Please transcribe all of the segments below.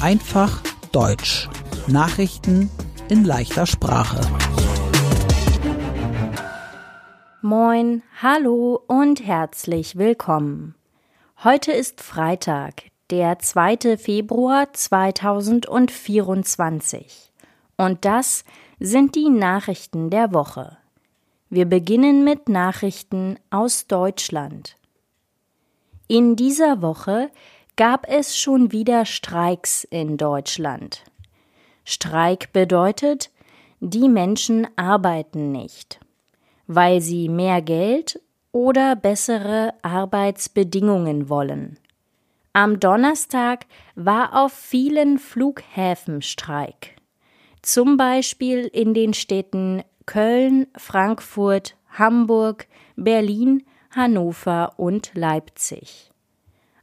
Einfach Deutsch. Nachrichten in leichter Sprache. Moin, hallo und herzlich willkommen. Heute ist Freitag, der 2. Februar 2024. Und das sind die Nachrichten der Woche. Wir beginnen mit Nachrichten aus Deutschland. In dieser Woche gab es schon wieder Streiks in Deutschland. Streik bedeutet, die Menschen arbeiten nicht, weil sie mehr Geld oder bessere Arbeitsbedingungen wollen. Am Donnerstag war auf vielen Flughäfen Streik, zum Beispiel in den Städten Köln, Frankfurt, Hamburg, Berlin, Hannover und Leipzig.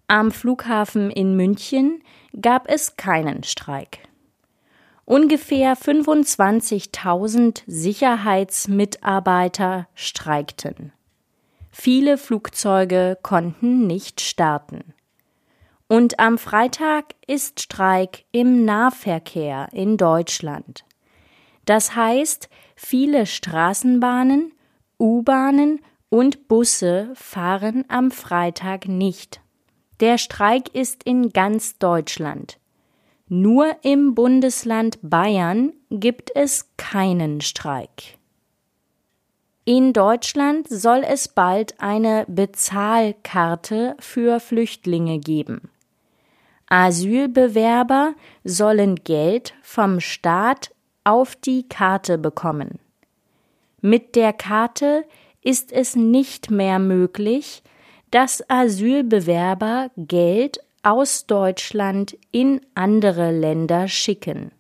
Am Flughafen in München gab es keinen Streik. Ungefähr 25.000 Sicherheitsmitarbeiter streikten. Viele Flugzeuge konnten nicht starten. Und am Freitag ist Streik im Nahverkehr in Deutschland. Das heißt, viele Straßenbahnen, U-Bahnen und Busse fahren am Freitag nicht. Der Streik ist in ganz Deutschland. Nur im Bundesland Bayern gibt es keinen Streik. In Deutschland soll es bald eine Bezahlkarte für Flüchtlinge geben. Asylbewerber sollen Geld vom Staat auf die Karte bekommen. Mit der Karte ist es nicht mehr möglich, dass Asylbewerber Geld aus Deutschland in andere Länder schicken.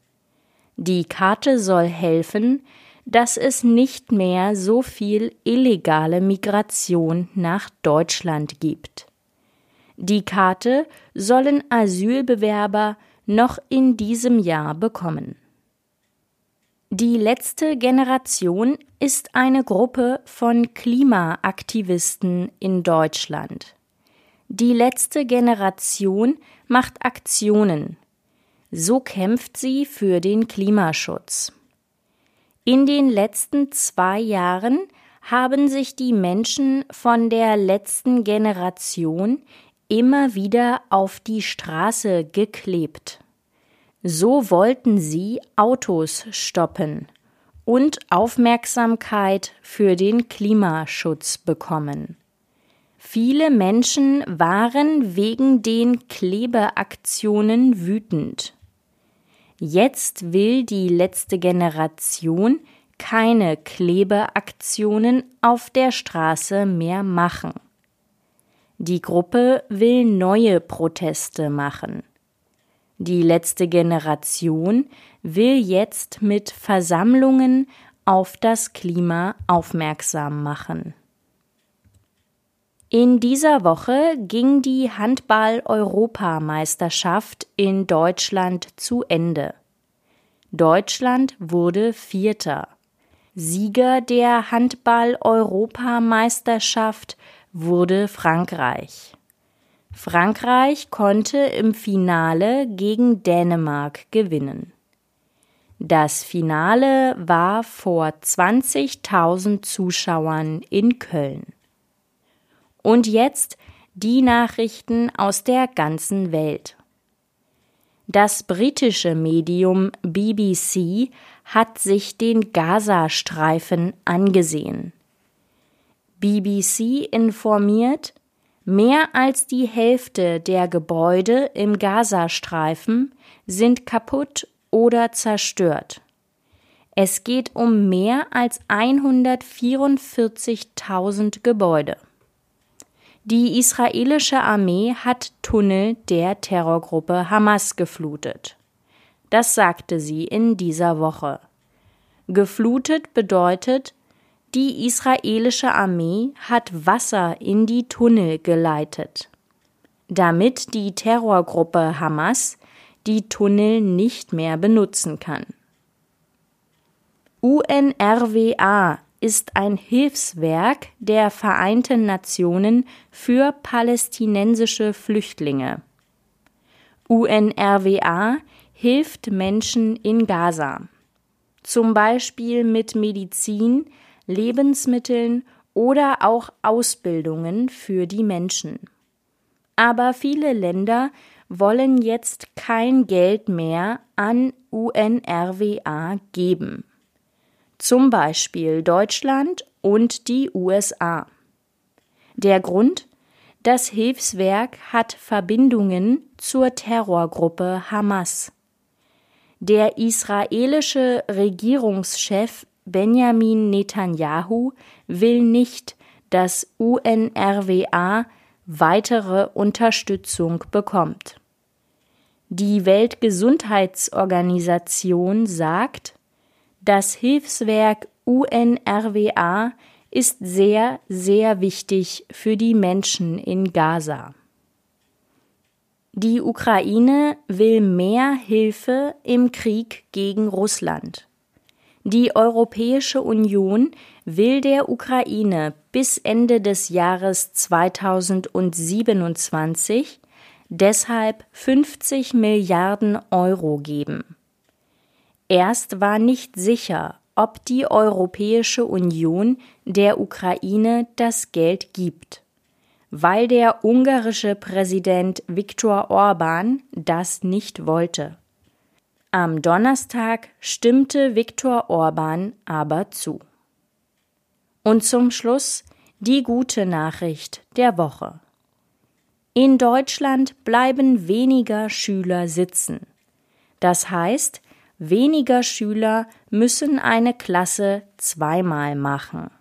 Die Karte soll helfen, dass es nicht mehr so viel illegale Migration nach Deutschland gibt. Die Karte sollen Asylbewerber noch in diesem Jahr bekommen. Die letzte Generation ist eine Gruppe von Klimaaktivisten in Deutschland. Die letzte Generation macht Aktionen. So kämpft sie für den Klimaschutz. In den letzten zwei Jahren haben sich die Menschen von der letzten Generation immer wieder auf die Straße geklebt. So wollten sie Autos stoppen und Aufmerksamkeit für den Klimaschutz bekommen. Viele Menschen waren wegen den Klebeaktionen wütend. Jetzt will die letzte Generation keine Klebeaktionen auf der Straße mehr machen. Die Gruppe will neue Proteste machen. Die letzte Generation will jetzt mit Versammlungen auf das Klima aufmerksam machen. In dieser Woche ging die Handball-Europameisterschaft in Deutschland zu Ende. Deutschland wurde Vierter. Sieger der Handball-Europameisterschaft wurde Frankreich. Frankreich konnte im Finale gegen Dänemark gewinnen. Das Finale war vor 20.000 Zuschauern in Köln. Und jetzt die Nachrichten aus der ganzen Welt. Das britische Medium BBC hat sich den Gazastreifen angesehen. BBC informiert, mehr als die Hälfte der Gebäude im Gazastreifen sind kaputt oder zerstört. Es geht um mehr als 144.000 Gebäude. Die israelische Armee hat Tunnel der Terrorgruppe Hamas geflutet. Das sagte sie in dieser Woche. Geflutet bedeutet, die israelische Armee hat Wasser in die Tunnel geleitet, damit die Terrorgruppe Hamas die Tunnel nicht mehr benutzen kann. UNRWA ist ein Hilfswerk der Vereinten Nationen für palästinensische Flüchtlinge. UNRWA hilft Menschen in Gaza, zum Beispiel mit Medizin, Lebensmitteln oder auch Ausbildungen für die Menschen. Aber viele Länder wollen jetzt kein Geld mehr an UNRWA geben. Zum Beispiel Deutschland und die USA. Der Grund? Das Hilfswerk hat Verbindungen zur Terrorgruppe Hamas. Der israelische Regierungschef Benjamin Netanyahu will nicht, dass UNRWA weitere Unterstützung bekommt. Die Weltgesundheitsorganisation sagt, das Hilfswerk UNRWA ist sehr, sehr wichtig für die Menschen in Gaza. Die Ukraine will mehr Hilfe im Krieg gegen Russland. Die Europäische Union will der Ukraine bis Ende des Jahres 2027 deshalb 50 Milliarden Euro geben. Erst war nicht sicher, ob die Europäische Union der Ukraine das Geld gibt, weil der ungarische Präsident Viktor Orban das nicht wollte. Am Donnerstag stimmte Viktor Orban aber zu. Und zum Schluss die gute Nachricht der Woche. In Deutschland bleiben weniger Schüler sitzen. Das heißt, weniger Schüler müssen eine Klasse zweimal machen.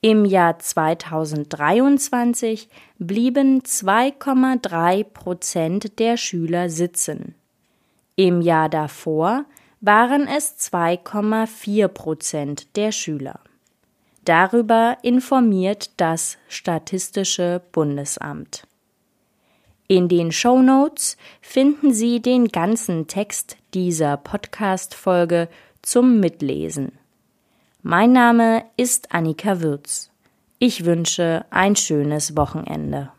Im Jahr 2023 blieben 2,3 Prozent der Schüler sitzen. Im Jahr davor waren es 2,4 Prozent der Schüler. Darüber informiert das Statistische Bundesamt. In den Show Notes finden Sie den ganzen Text dieser Podcast-Folge zum Mitlesen. Mein Name ist Annika Würz. Ich wünsche ein schönes Wochenende.